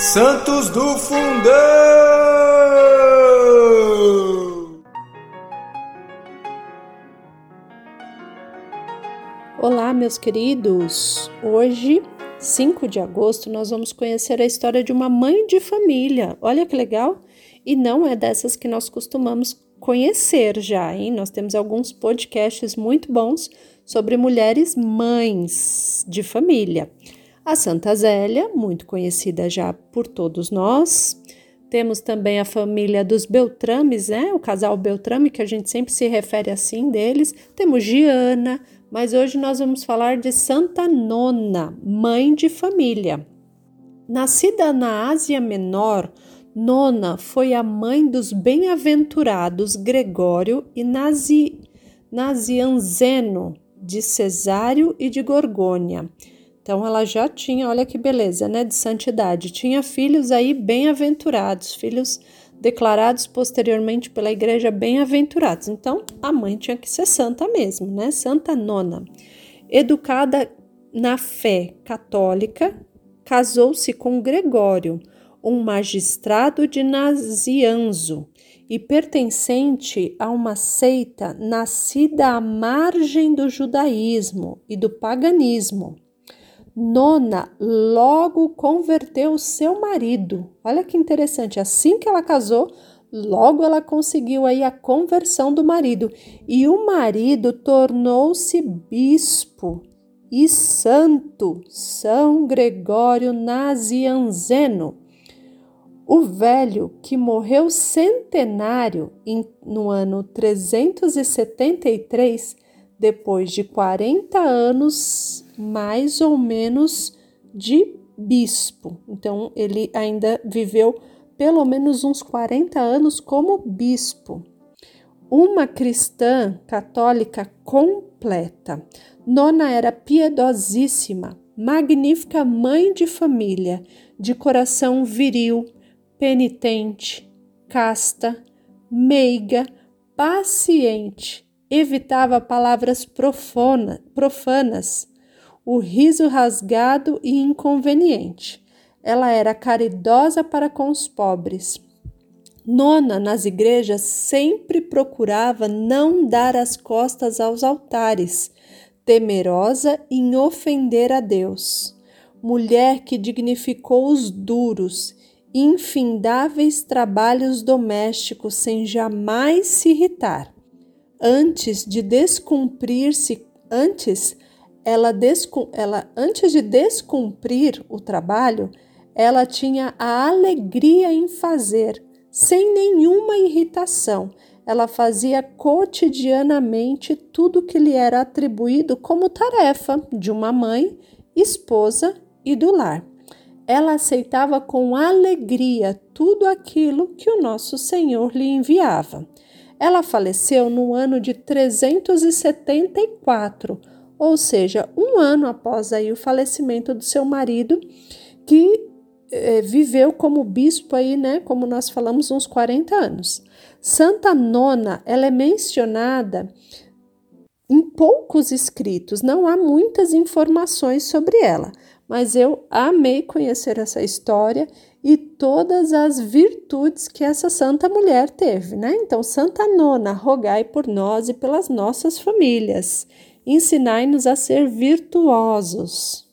Santos do Fundão! Olá, meus queridos! Hoje, 5 de agosto, nós vamos conhecer a história de uma mãe de família. Olha que legal! E não é dessas que nós costumamos conhecer já, hein? Nós temos alguns podcasts muito bons sobre mulheres mães de família. A Santa Zélia, muito conhecida já por todos nós. Temos também a família dos Beltrames, né? O casal Beltrame, que a gente sempre se refere assim deles. Temos Giana, mas hoje nós vamos falar de Santa Nona, mãe de família. Nascida na Ásia Menor, Nona foi a mãe dos bem-aventurados Gregório e Nazi, Nazianzeno, de Cesário e de Gorgônia. Então ela já tinha, olha que beleza, né, de santidade. Tinha filhos aí bem-aventurados, filhos declarados posteriormente pela igreja bem-aventurados. Então a mãe tinha que ser santa mesmo, né? Santa Nona. Educada na fé católica, casou-se com Gregório, um magistrado de Nazianzo e pertencente a uma seita nascida à margem do judaísmo e do paganismo. Nona logo converteu seu marido. Olha que interessante, assim que ela casou, logo ela conseguiu aí a conversão do marido e o marido tornou-se bispo e santo, São Gregório Nazianzeno. O velho, que morreu centenário em, no ano 373, depois de 40 anos mais ou menos de bispo. Então, ele ainda viveu pelo menos uns 40 anos como bispo. Uma cristã católica completa. Nona era piedosíssima, magnífica mãe de família, de coração viril, penitente, casta, meiga, paciente, evitava palavras profana, profanas, o riso rasgado e inconveniente. Ela era caridosa para com os pobres. Nona, nas igrejas, sempre procurava não dar as costas aos altares, temerosa em ofender a Deus. Mulher que dignificou os duros, infindáveis trabalhos domésticos sem jamais se irritar antes de descumprir-se, antes ela, ela antes de descumprir o trabalho, ela tinha a alegria em fazer, sem nenhuma irritação. Ela fazia cotidianamente tudo que lhe era atribuído como tarefa de uma mãe, esposa e do lar. Ela aceitava com alegria tudo aquilo que o nosso Senhor lhe enviava. Ela faleceu no ano de 374, ou seja, um ano após aí o falecimento do seu marido, que eh, viveu como bispo aí, né, como nós falamos, uns 40 anos. Santa Nona, ela é mencionada em poucos escritos, não há muitas informações sobre ela, mas eu amei conhecer essa história e todas as virtudes que essa santa mulher teve, né? Então, Santa Nona, rogai por nós e pelas nossas famílias. Ensinai-nos a ser virtuosos.